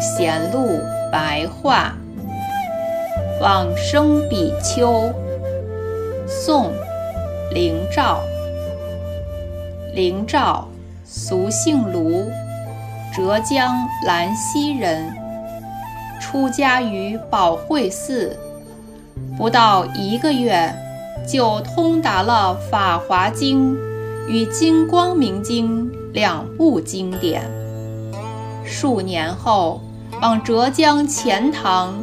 显露白话。往生比丘，宋，灵照。灵照，俗姓卢，浙江兰溪人。出家于宝慧寺，不到一个月，就通达了《法华经》与《金光明经》两部经典。数年后，往浙江钱塘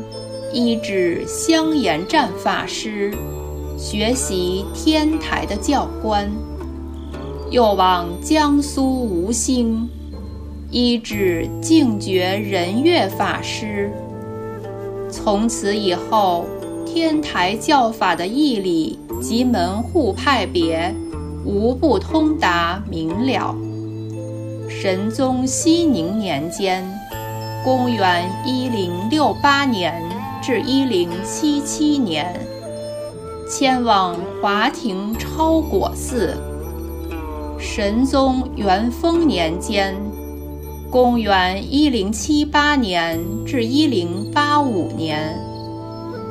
依止香严湛法师学习天台的教官，又往江苏吴兴依止净觉仁月法师。从此以后，天台教法的义理及门户派别，无不通达明了。神宗熙宁年间（公元1068年至1077年），迁往华亭超果寺。神宗元丰年间。公元一零七八年至一零八五年，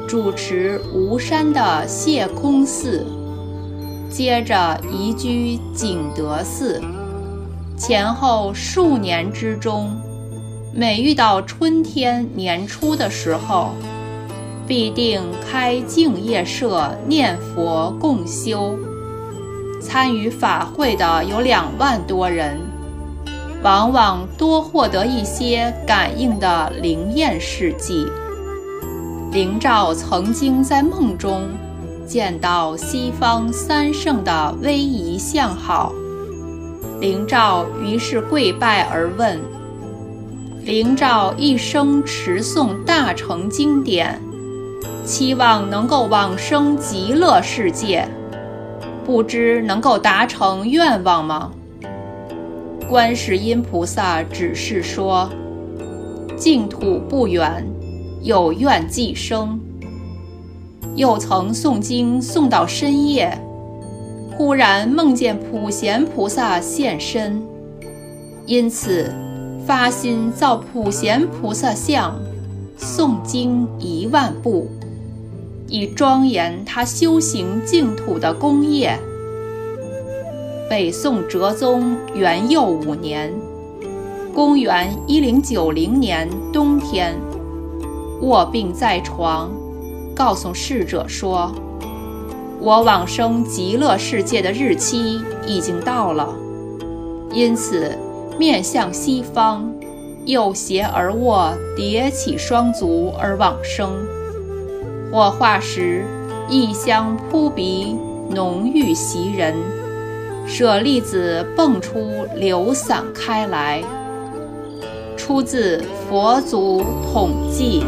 主持吴山的谢空寺，接着移居景德寺。前后数年之中，每遇到春天年初的时候，必定开净业社念佛共修。参与法会的有两万多人。往往多获得一些感应的灵验事迹。灵照曾经在梦中见到西方三圣的威仪相好，灵照于是跪拜而问：灵照一生持诵大乘经典，期望能够往生极乐世界，不知能够达成愿望吗？观世音菩萨指示说：“净土不远，有愿即生。”又曾诵经诵到深夜，忽然梦见普贤菩萨现身，因此发心造普贤菩萨像，诵经一万部，以庄严他修行净土的功业。北宋哲宗元佑五年，公元一零九零年冬天，卧病在床，告诉侍者说：“我往生极乐世界的日期已经到了，因此面向西方，右胁而卧，叠起双足而往生。火化时，异香扑鼻，浓郁袭人。”舍利子迸出，流散开来。出自《佛祖统记》。